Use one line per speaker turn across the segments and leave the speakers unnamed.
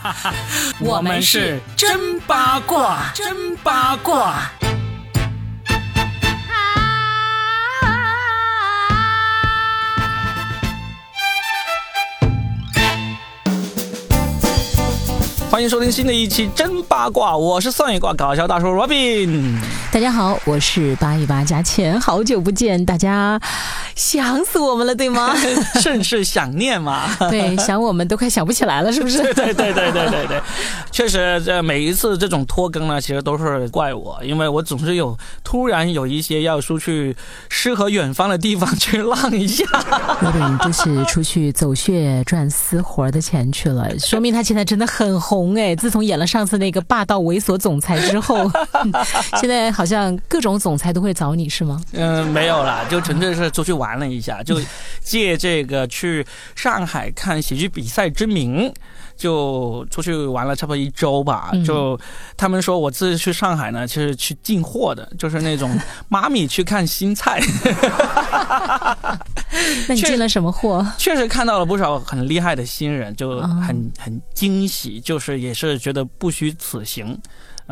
我们是真八卦，真八卦。欢迎收听新的一期《真八卦》，我是算一卦搞笑大叔 Robin。
大家好，我是八一八加钱，好久不见，大家想死我们了，对吗？
甚是想念嘛。
对，想我们都快想不起来了，是不是？
对对对对对对对，确实，这每一次这种拖更呢，其实都是怪我，因为我总是有突然有一些要出去诗和远方的地方去浪一下。
Robin 就是出去走穴赚私活的钱去了，说明他现在真的很红红哎！自从演了上次那个霸道猥琐总裁之后，现在好像各种总裁都会找你是吗？
嗯，没有啦，就纯粹是出去玩了一下，就借这个去上海看喜剧比赛之名，就出去玩了差不多一周吧。就他们说我自己去上海呢，其实去进货的，就是那种妈咪去看新菜。
那你进了什么货？
确实看到了不少很厉害的新人，就很很惊喜，就是也是觉得不虚此行。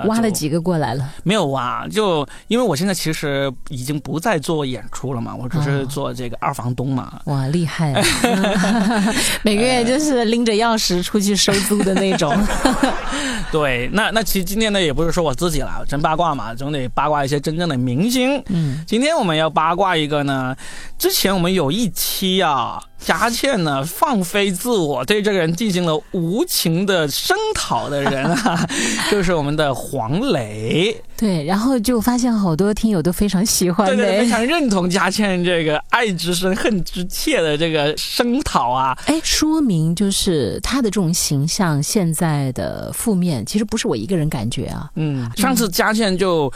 挖了几个过来了？
没有挖，就因为我现在其实已经不再做演出了嘛，我只是做这个二房东嘛。
哇，厉害！每个月就是拎着钥匙出去收租的那种。
对，那那其实今天呢，也不是说我自己了，真八卦嘛，总得八卦一些真正的明星。嗯，今天我们要八卦一个呢，之前我们有一期啊。佳倩呢，放飞自我，对这个人进行了无情的声讨的人啊，就是我们的黄磊。
对，然后就发现好多听友都非常喜欢，
对对，非常认同佳倩这个爱之深恨之切的这个声讨啊。
哎，说明就是他的这种形象现在的负面，其实不是我一个人感觉啊。
嗯，上次佳倩就。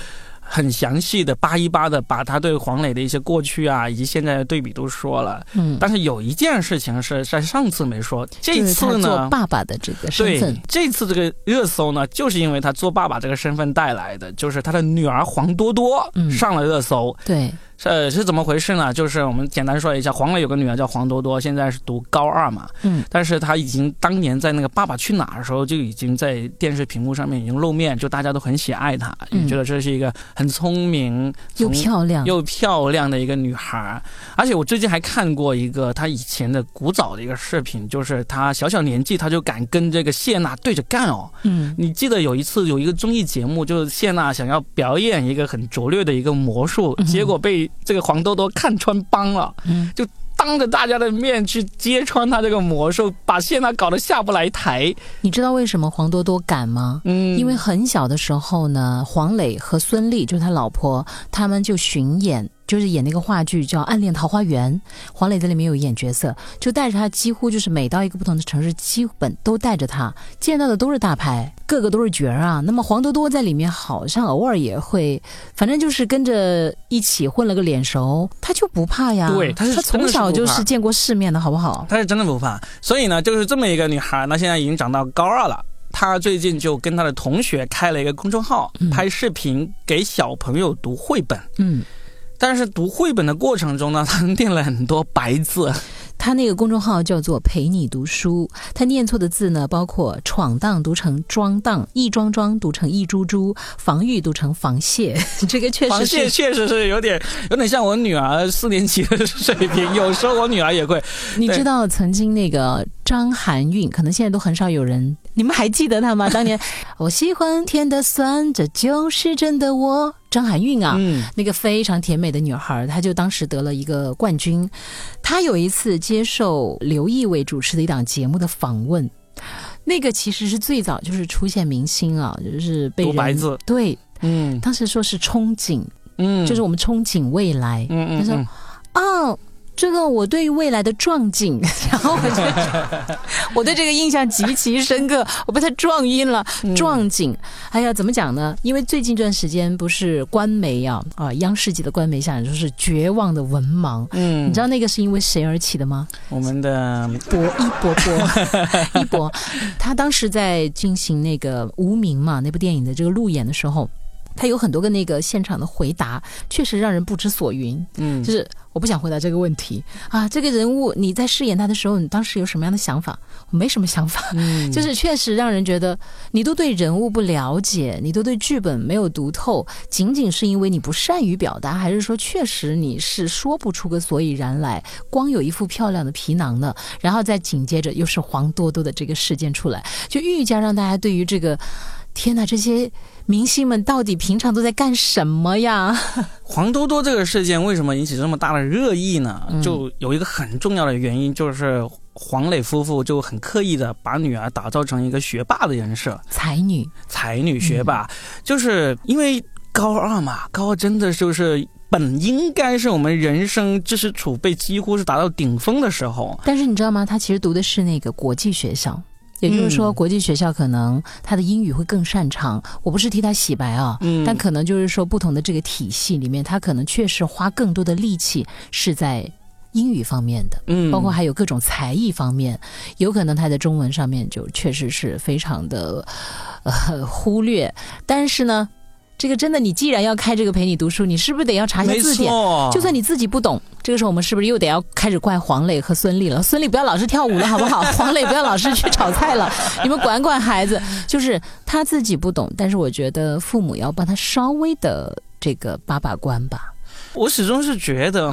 很详细的八一八的把他对黄磊的一些过去啊以及现在的对比都说了，嗯，但是有一件事情是在上次没说，这次呢，
做爸爸的这个身份，
这次这个热搜呢，就是因为他做爸爸这个身份带来的，就是他的女儿黄多多上了热搜，
对。
呃，是怎么回事呢？就是我们简单说一下，黄磊有个女儿叫黄多多，现在是读高二嘛。嗯。但是她已经当年在那个《爸爸去哪儿》的时候就已经在电视屏幕上面已经露面，就大家都很喜爱她，也觉得这是一个很聪明
又漂亮
又漂亮的一个女孩。而且我最近还看过一个她以前的古早的一个视频，就是她小小年纪她就敢跟这个谢娜对着干哦。嗯。你记得有一次有一个综艺节目，就是谢娜想要表演一个很拙劣的一个魔术，结果被。这个黄多多看穿帮了，嗯就当着大家的面去揭穿他这个魔术，把谢娜搞得下不来台。
你知道为什么黄多多敢吗？嗯，因为很小的时候呢，黄磊和孙俪就是他老婆，他们就巡演。就是演那个话剧叫《暗恋桃花源》，黄磊在里面有演角色，就带着他，几乎就是每到一个不同的城市，基本都带着他，见到的都是大牌，个个都是角儿啊。那么黄多多在里面好像偶尔也会，反正就是跟着一起混了个脸熟，他就不怕呀。
对，他是
他从小就是见过世面的，好不好？
他是真的不怕。所以呢，就是这么一个女孩，那现在已经长到高二了，她最近就跟她的同学开了一个公众号，拍视频给小朋友读绘本。嗯。但是读绘本的过程中呢，他念了很多白字。
他那个公众号叫做“陪你读书”，他念错的字呢，包括“闯荡”读成“装荡”，“一桩桩”读成“一株株”，“防御”读成“防蟹”。这个确实，
防蟹确实是有点有点像我女儿四年级的水平。有时候我女儿也会。
你知道曾经那个张含韵，可能现在都很少有人，你们还记得她吗？当年我喜欢甜的酸，这就是真的我。张含韵啊，嗯那个非常甜美的女孩，她就当时得了一个冠军。她有一次接受刘仪伟主持的一档节目的访问，那个其实是最早就是出现明星啊，就是被人对，嗯，当时说是憧憬，嗯，就是我们憧憬未来，嗯嗯，他说，哦。这个我对未来的壮景，然后我觉得 我对这个印象极其深刻，我被他撞晕了。壮景，哎呀，怎么讲呢？因为最近这段时间不是官媒啊啊，央视级的官媒下来就是绝望的文盲。嗯，你知道那个是因为谁而起的吗？
我们的
博一博博 一博，他当时在进行那个无名嘛那部电影的这个路演的时候。他有很多个那个现场的回答，确实让人不知所云。嗯，就是我不想回答这个问题啊。这个人物你在饰演他的时候，你当时有什么样的想法？我没什么想法。嗯，就是确实让人觉得你都对人物不了解，你都对剧本没有读透，仅仅是因为你不善于表达，还是说确实你是说不出个所以然来？光有一副漂亮的皮囊呢，然后再紧接着又是黄多多的这个事件出来，就愈加让大家对于这个天哪这些。明星们到底平常都在干什么呀？
黄多多这个事件为什么引起这么大的热议呢？就有一个很重要的原因，就是黄磊夫妇就很刻意的把女儿打造成一个学霸的人设，
才女，
才女学霸，就是因为高二嘛，高二真的就是本应该是我们人生知识储备几乎是达到顶峰的时候。
但是你知道吗？他其实读的是那个国际学校。也就是说，国际学校可能他的英语会更擅长。我不是替他洗白啊，但可能就是说，不同的这个体系里面，他可能确实花更多的力气是在英语方面的，嗯，包括还有各种才艺方面，有可能他在中文上面就确实是非常的呃忽略。但是呢。这个真的，你既然要开这个陪你读书，你是不是得要查一下字典？就算你自己不懂，这个时候我们是不是又得要开始怪黄磊和孙俪了？孙俪不要老是跳舞了，好不好？黄磊不要老是去炒菜了，你们管管孩子。就是他自己不懂，但是我觉得父母要帮他稍微的这个把把关吧。
我始终是觉得，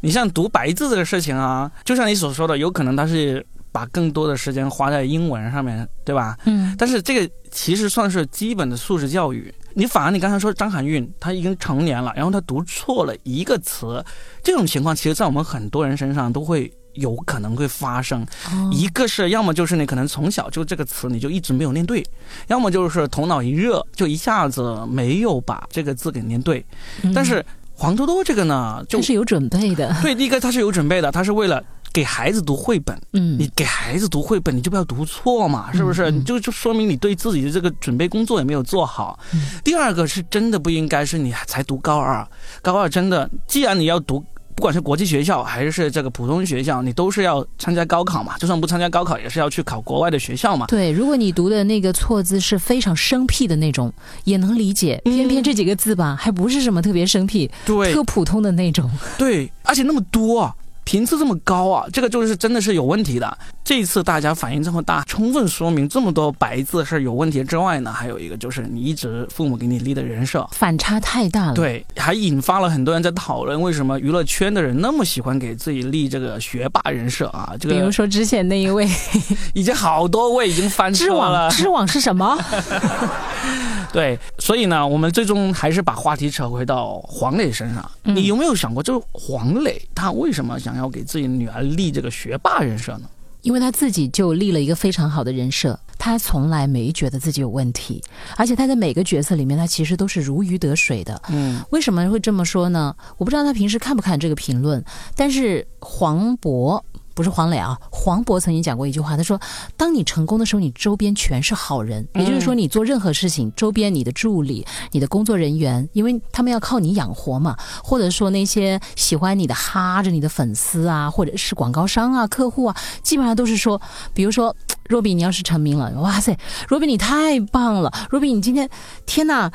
你像读白字这个事情啊，就像你所说的，有可能他是。把更多的时间花在英文上面，对吧？嗯。但是这个其实算是基本的素质教育。你反而你刚才说张含韵，她已经成年了，然后她读错了一个词，这种情况其实，在我们很多人身上都会有可能会发生。一个是要么就是你可能从小就这个词你就一直没有念对，要么就是头脑一热就一下子没有把这个字给念对。但是黄多多这个呢，就
是有准备的。
对，第一个他是有准备的，他是为了。给孩子读绘本，嗯，你给孩子读绘本，你就不要读错嘛，是不是？你就就说明你对自己的这个准备工作也没有做好。第二个是真的不应该是你才读高二，高二真的，既然你要读，不管是国际学校还是这个普通学校，你都是要参加高考嘛。就算不参加高考，也是要去考国外的学校嘛。
对，如果你读的那个错字是非常生僻的那种，也能理解。偏偏这几个字吧，还不是什么特别生僻，
对，
特普通的那种。
对，而且那么多。频次这么高啊，这个就是真的是有问题的。这一次大家反应这么大，充分说明这么多白字是有问题之外呢，还有一个就是你一直父母给你立的人设
反差太大了。
对，还引发了很多人在讨论为什么娱乐圈的人那么喜欢给自己立这个学霸人设啊？这个
比如说之前那一位，
已经好多位已经翻车了。
知网是什么？
对，所以呢，我们最终还是把话题扯回到黄磊身上。你有没有想过，就是黄磊他为什么想要给自己女儿立这个学霸人设呢？
因为他自己就立了一个非常好的人设，他从来没觉得自己有问题，而且他在每个角色里面，他其实都是如鱼得水的。嗯，为什么会这么说呢？我不知道他平时看不看这个评论，但是黄渤。不是黄磊啊，黄渤曾经讲过一句话，他说：“当你成功的时候，你周边全是好人，也就是说，你做任何事情，周边你的助理、你的工作人员，因为他们要靠你养活嘛，或者说那些喜欢你的哈着你的粉丝啊，或者是广告商啊、客户啊，基本上都是说，比如说若比，你要是成名了，哇塞，若比你太棒了，若比你今天，天哪！”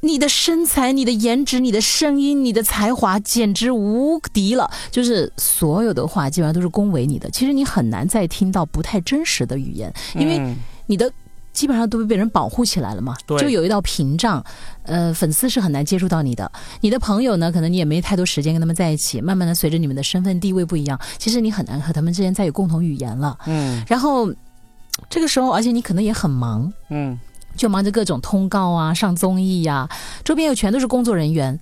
你的身材、你的颜值、你的声音、你的才华，简直无敌了！就是所有的话，基本上都是恭维你的。其实你很难再听到不太真实的语言，因为你的基本上都被被人保护起来了嘛，就有一道屏障。呃，粉丝是很难接触到你的。你的朋友呢，可能你也没太多时间跟他们在一起。慢慢的，随着你们的身份地位不一样，其实你很难和他们之间再有共同语言了。嗯。然后这个时候，而且你可能也很忙。嗯。就忙着各种通告啊，上综艺呀，周边又全都是工作人员，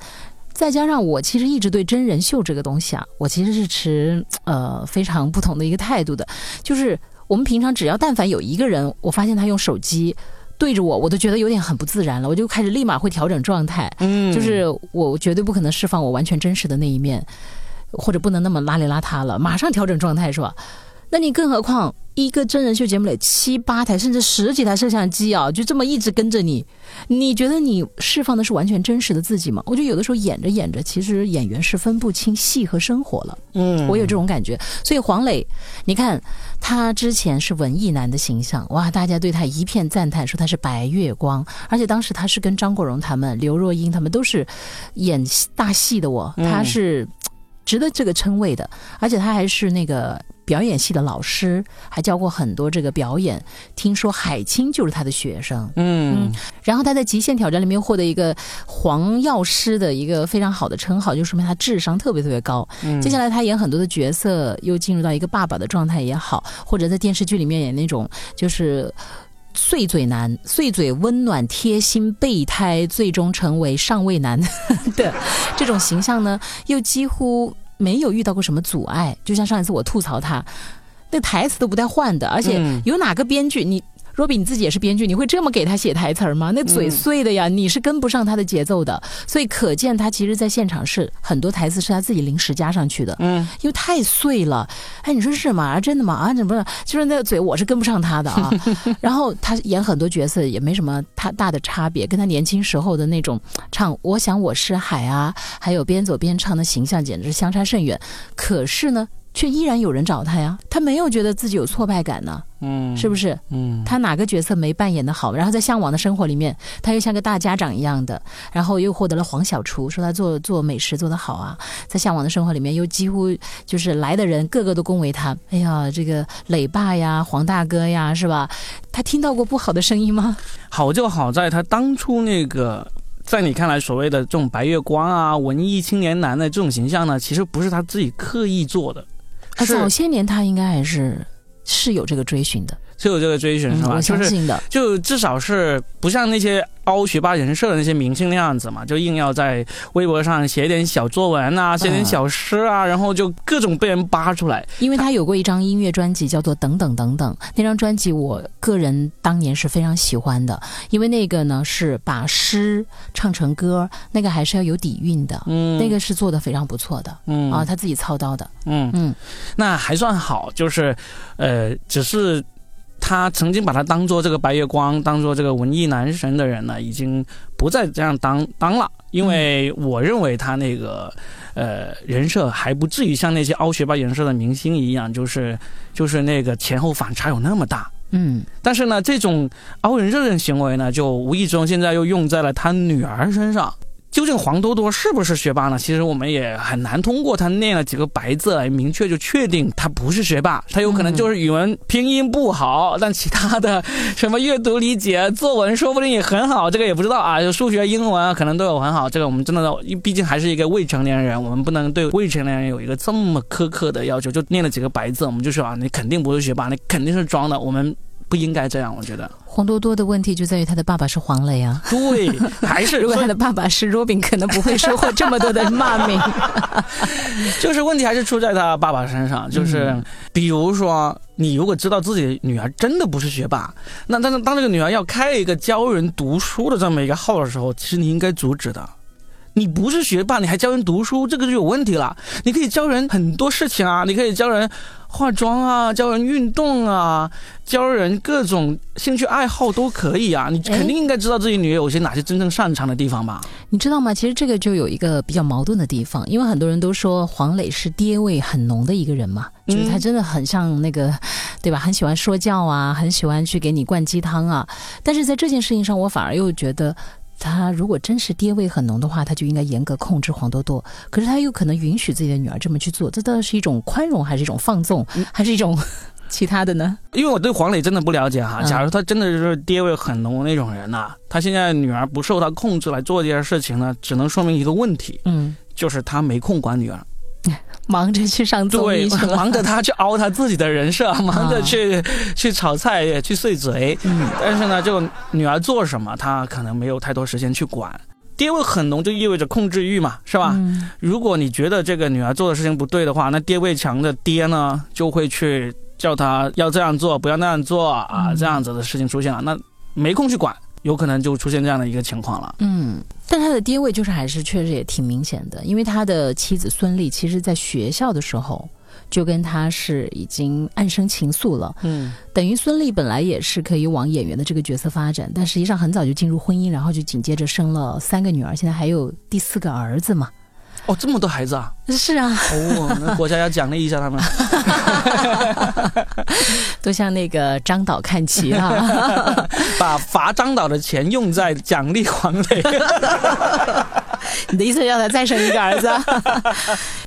再加上我其实一直对真人秀这个东西啊，我其实是持呃非常不同的一个态度的。就是我们平常只要但凡有一个人，我发现他用手机对着我，我都觉得有点很不自然了，我就开始立马会调整状态。嗯，就是我绝对不可能释放我完全真实的那一面，或者不能那么邋里邋遢了，马上调整状态是吧？那你更何况？一个真人秀节目里七八台甚至十几台摄像机啊，就这么一直跟着你，你觉得你释放的是完全真实的自己吗？我觉得有的时候演着演着，其实演员是分不清戏和生活了。嗯，我有这种感觉。所以黄磊，你看他之前是文艺男的形象，哇，大家对他一片赞叹，说他是白月光，而且当时他是跟张国荣他们、刘若英他们都是演大戏的，我他是值得这个称谓的，而且他还是那个。表演系的老师还教过很多这个表演，听说海清就是他的学生。嗯，然后他在《极限挑战》里面获得一个黄药师的一个非常好的称号，就说明他智商特别特别高。接下来他演很多的角色，又进入到一个爸爸的状态也好，或者在电视剧里面演那种就是碎嘴男、碎嘴温暖贴心备胎，最终成为上位男的这种形象呢，又几乎。没有遇到过什么阻碍，就像上一次我吐槽他，那台词都不带换的，而且有哪个编剧你？若比你自己也是编剧，你会这么给他写台词吗？那嘴碎的呀，你是跟不上他的节奏的。所以可见他其实，在现场是很多台词是他自己临时加上去的。嗯，因为太碎了。哎，你说是吗？啊，真的吗？啊，怎么就是那个嘴，我是跟不上他的啊。然后他演很多角色也没什么太大的差别，跟他年轻时候的那种唱《我想我是海》啊，还有边走边唱的形象，简直相差甚远。可是呢？却依然有人找他呀，他没有觉得自己有挫败感呢，嗯，是不是？嗯，他哪个角色没扮演的好？然后在向往的生活里面，他又像个大家长一样的，然后又获得了黄小厨说他做做美食做得好啊，在向往的生活里面又几乎就是来的人个个都恭维他，哎呀，这个磊爸呀，黄大哥呀，是吧？他听到过不好的声音吗？
好就好在他当初那个，在你看来所谓的这种白月光啊，文艺青年男的这种形象呢，其实不是他自己刻意做的。
早些年他应该还是是有这个追寻的。
是有这个追寻是吧？
我相信的，
就至少是不像那些凹学霸人设的那些明星那样子嘛，就硬要在微博上写点小作文啊，写点小诗啊，然后就各种被人扒出来。
因为他有过一张音乐专辑叫做《等等等等》，那张专辑我个人当年是非常喜欢的，因为那个呢是把诗唱成歌，那个还是要有底蕴的，嗯，那个是做的非常不错的，嗯。啊，他自己操刀的，
嗯。嗯，那还算好，就是呃，只是。他曾经把他当做这个白月光，当做这个文艺男神的人呢，已经不再这样当当了。因为我认为他那个呃人设还不至于像那些凹学霸人设的明星一样，就是就是那个前后反差有那么大。嗯，但是呢，这种凹人设的行为呢，就无意中现在又用在了他女儿身上。究竟黄多多是不是学霸呢？其实我们也很难通过他念了几个白字来明确就确定他不是学霸。他有可能就是语文拼音不好，但其他的什么阅读理解、作文说不定也很好。这个也不知道啊。就数学、英文，可能都有很好。这个我们真的，毕竟还是一个未成年人，我们不能对未成年人有一个这么苛刻的要求。就念了几个白字，我们就说啊，你肯定不是学霸，你肯定是装的。我们。不应该这样，我觉得
黄多多的问题就在于他的爸爸是黄磊啊。
对，还是
如果他的爸爸是 Robin，可能不会收获这么多的骂名。
就是问题还是出在他爸爸身上。就是比如说，你如果知道自己的女儿真的不是学霸，那但是当这个女儿要开一个教人读书的这么一个号的时候，其实你应该阻止的。你不是学霸，你还教人读书，这个就有问题了。你可以教人很多事情啊，你可以教人化妆啊，教人运动啊，教人各种兴趣爱好都可以啊。你肯定应该知道自己女儿有些哪些真正擅长的地方吧？
你知道吗？其实这个就有一个比较矛盾的地方，因为很多人都说黄磊是爹味很浓的一个人嘛，就是他真的很像那个，对吧？很喜欢说教啊，很喜欢去给你灌鸡汤啊。但是在这件事情上，我反而又觉得。他如果真是爹味很浓的话，他就应该严格控制黄多多。可是他又可能允许自己的女儿这么去做，这到底是一种宽容，还是一种放纵，还是一种 其他的呢？
因为我对黄磊真的不了解哈。假如他真的是爹味很浓那种人呐，他现在女儿不受他控制来做这件事情呢，只能说明一个问题，嗯，就是他没空管女儿。
忙着去上综艺去
了，忙着他去凹他自己的人设，忙着去去炒菜去碎嘴。嗯，但是呢，就女儿做什么，他可能没有太多时间去管。爹味很浓，就意味着控制欲嘛，是吧？如果你觉得这个女儿做的事情不对的话，那爹味强的爹呢，就会去叫他要这样做，不要那样做啊，这样子的事情出现了，那没空去管。有可能就出现这样的一个情况了。
嗯，但他的爹位就是还是确实也挺明显的，因为他的妻子孙俪，其实在学校的时候就跟他是已经暗生情愫了。嗯，等于孙俪本来也是可以往演员的这个角色发展，但实际上很早就进入婚姻，然后就紧接着生了三个女儿，现在还有第四个儿子嘛。
哦，这么多孩子啊！
是啊，
哦，那国家要奖励一下他们，
都向那个张导看齐啊！
把罚张导的钱用在奖励黄磊。
你的意思是要他再生一个儿子？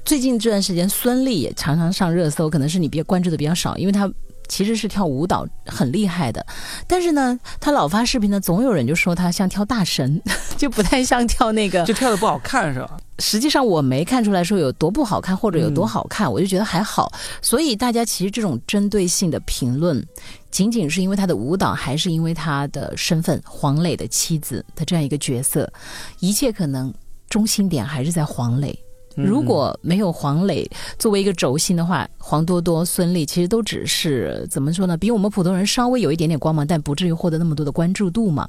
最近这段时间，孙俪也常常上热搜，可能是你比较关注的比较少，因为她。其实是跳舞蹈很厉害的，但是呢，她老发视频呢，总有人就说她像跳大神，就不太像跳那个，
就跳的不好看是吧？
实际上我没看出来说有多不好看或者有多好看，我就觉得还好。所以大家其实这种针对性的评论，仅仅是因为他的舞蹈，还是因为他的身份黄磊的妻子的这样一个角色，一切可能中心点还是在黄磊。如果没有黄磊作为一个轴心的话，黄多多、孙俪其实都只是怎么说呢？比我们普通人稍微有一点点光芒，但不至于获得那么多的关注度嘛。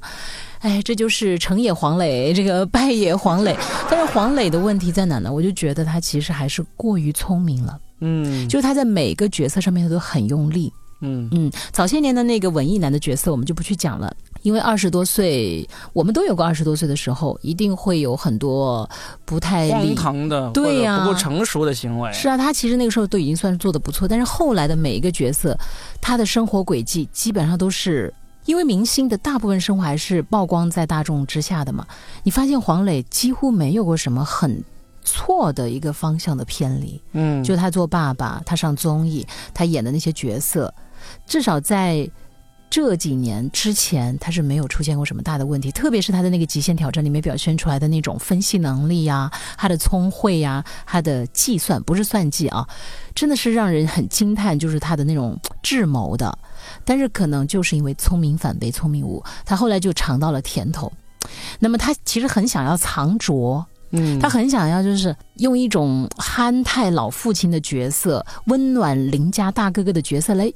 哎，这就是成也黄磊，这个败也黄磊。但是黄磊的问题在哪呢？我就觉得他其实还是过于聪明了。嗯，就是他在每个角色上面他都很用力。嗯嗯，早些年的那个文艺男的角色我们就不去讲了。因为二十多岁，我们都有过二十多岁的时候，一定会有很多不太
荒唐的、
对呀，
不够成熟的行为。
是啊，他其实那个时候都已经算是做的不错，但是后来的每一个角色，他的生活轨迹基本上都是因为明星的大部分生活还是曝光在大众之下的嘛。你发现黄磊几乎没有过什么很错的一个方向的偏离，嗯，就他做爸爸，他上综艺，他演的那些角色，至少在。这几年之前，他是没有出现过什么大的问题，特别是他的那个极限挑战里面表现出来的那种分析能力呀，他的聪慧呀，他的计算不是算计啊，真的是让人很惊叹，就是他的那种智谋的。但是可能就是因为聪明反被聪明误，他后来就尝到了甜头。那么他其实很想要藏拙，嗯，他很想要就是用一种憨态老父亲的角色，温暖邻家大哥哥的角色来。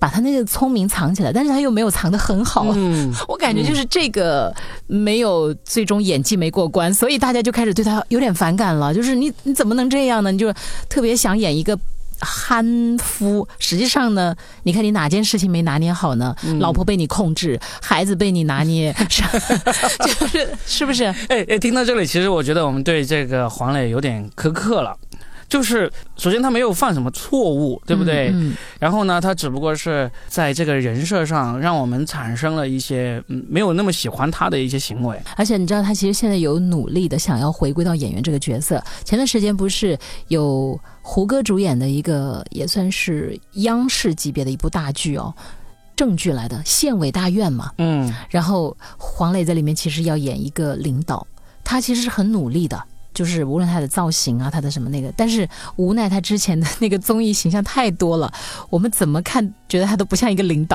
把他那个聪明藏起来，但是他又没有藏得很好。嗯，我感觉就是这个没有最终演技没过关，所以大家就开始对他有点反感了。就是你你怎么能这样呢？你就特别想演一个憨夫，实际上呢，你看你哪件事情没拿捏好呢？老婆被你控制，孩子被你拿捏，就是是不是？
哎哎，听到这里，其实我觉得我们对这个黄磊有点苛刻了。就是首先他没有犯什么错误，对不对？嗯。然后呢，他只不过是在这个人设上让我们产生了一些嗯没有那么喜欢他的一些行为。
而且你知道，他其实现在有努力的想要回归到演员这个角色。前段时间不是有胡歌主演的一个也算是央视级别的一部大剧哦，正剧来的《县委大院》嘛。嗯。然后黄磊在里面其实要演一个领导，他其实是很努力的。就是无论他的造型啊，他的什么那个，但是无奈他之前的那个综艺形象太多了，我们怎么看觉得他都不像一个领导，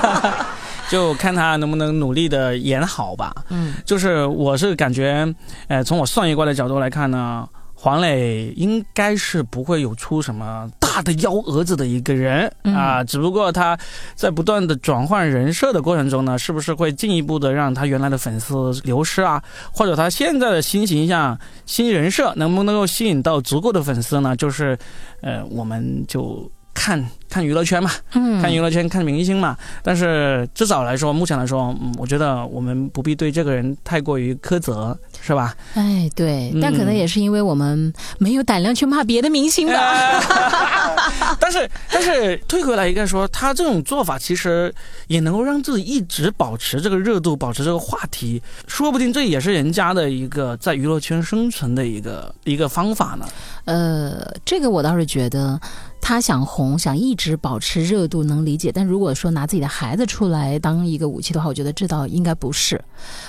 就看他能不能努力的演好吧。嗯，就是我是感觉，呃，从我算一卦的角度来看呢。黄磊应该是不会有出什么大的幺蛾子的一个人啊，只不过他在不断的转换人设的过程中呢，是不是会进一步的让他原来的粉丝流失啊？或者他现在的新形象、新人设能不能够吸引到足够的粉丝呢？就是，呃，我们就。看看娱乐圈嘛，嗯看娱乐圈，看明星嘛。但是至少来说，目前来说，嗯，我觉得我们不必对这个人太过于苛责，是吧？
哎，对，但可能也是因为我们没有胆量去骂别的明星吧。
但是，但是退回来一个说，他这种做法其实也能够让自己一直保持这个热度，保持这个话题，说不定这也是人家的一个在娱乐圈生存的一个一个方法呢。
呃，这个我倒是觉得。他想红，想一直保持热度，能理解。但如果说拿自己的孩子出来当一个武器的话，我觉得这倒应该不是。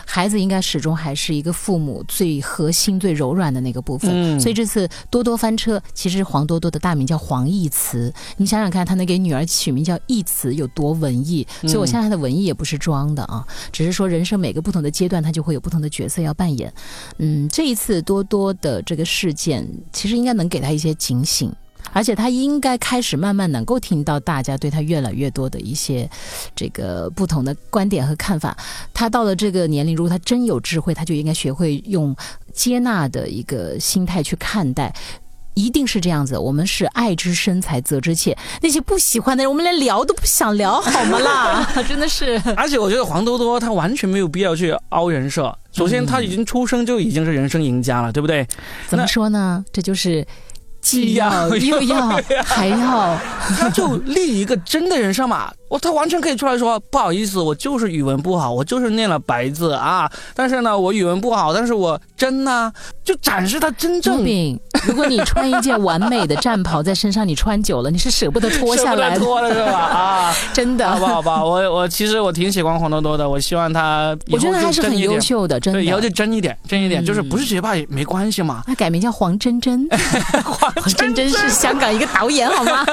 孩子应该始终还是一个父母最核心、最柔软的那个部分。所以这次多多翻车，其实黄多多的大名叫黄义慈。你想想看，他能给女儿取名叫义慈，有多文艺？所以我相信他的文艺也不是装的啊，只是说人生每个不同的阶段，他就会有不同的角色要扮演。嗯，这一次多多的这个事件，其实应该能给他一些警醒。而且他应该开始慢慢能够听到大家对他越来越多的一些这个不同的观点和看法。他到了这个年龄，如果他真有智慧，他就应该学会用接纳的一个心态去看待。一定是这样子，我们是爱之深才责之切。那些不喜欢的人，我们连聊都不想聊，好吗啦？真的是。
而且我觉得黄多多他完全没有必要去凹人设。首先他已经出生就已经是人生赢家了，对不对？
怎么说呢？这就是既要又要 还要，
他就立一个真的人设嘛。我他完全可以出来说不好意思，我就是语文不好，我就是念了白字啊。但是呢，我语文不好，但是我真呢，就展示他真正。
如果你穿一件完美的战袍在身上，你穿久了，你是舍不得脱下来，
脱了是吧？啊，
真的，
好吧，好吧，我我其实我挺喜欢黄多多的，我希望他，
我觉得他是很优秀的，真的，
以后就真一点，真一点，就是不是学霸也没关系嘛。
那改名叫黄真真，黄真真是香港一个导演，好吗？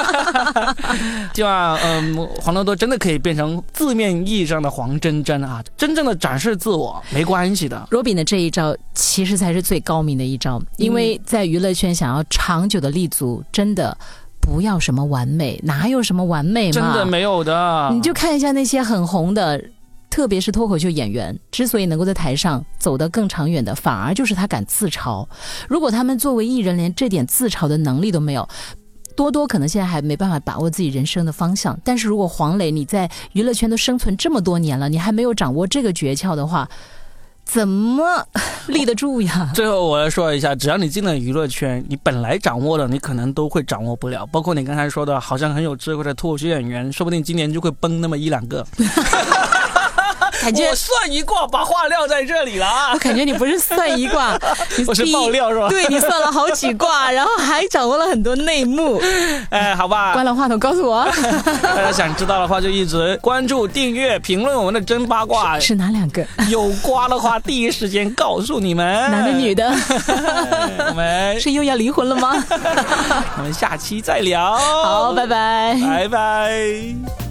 希望嗯，黄多多多。真的可以变成字面意义上的黄真真啊！真正的展示自我没关系的。
罗宾的这一招其实才是最高明的一招，因为在娱乐圈想要长久的立足，真的不要什么完美，哪有什么完美嘛？
真的没有的。
你就看一下那些很红的，特别是脱口秀演员，之所以能够在台上走得更长远的，反而就是他敢自嘲。如果他们作为艺人连这点自嘲的能力都没有。多多可能现在还没办法把握自己人生的方向，但是如果黄磊你在娱乐圈都生存这么多年了，你还没有掌握这个诀窍的话，怎么 立得住呀？
最后我要说一下，只要你进了娱乐圈，你本来掌握的，你可能都会掌握不了。包括你刚才说的，好像很有智慧的脱口秀演员，说不定今年就会崩那么一两个。
感觉
我算一卦，把话撂在这里了啊！
我感觉你不是算一卦，
我是爆料是吧？
对你算了好几卦，然后还掌握了很多内幕。
哎，好吧，
关了话筒，告诉我。
大家想知道的话，就一直关注、订阅、评论我们的真八卦。
是哪两个？
有瓜的话，第一时间告诉你们。
男的、女的？
我们
是又要离婚了吗？
我们下期再聊。
好，拜拜，
拜拜。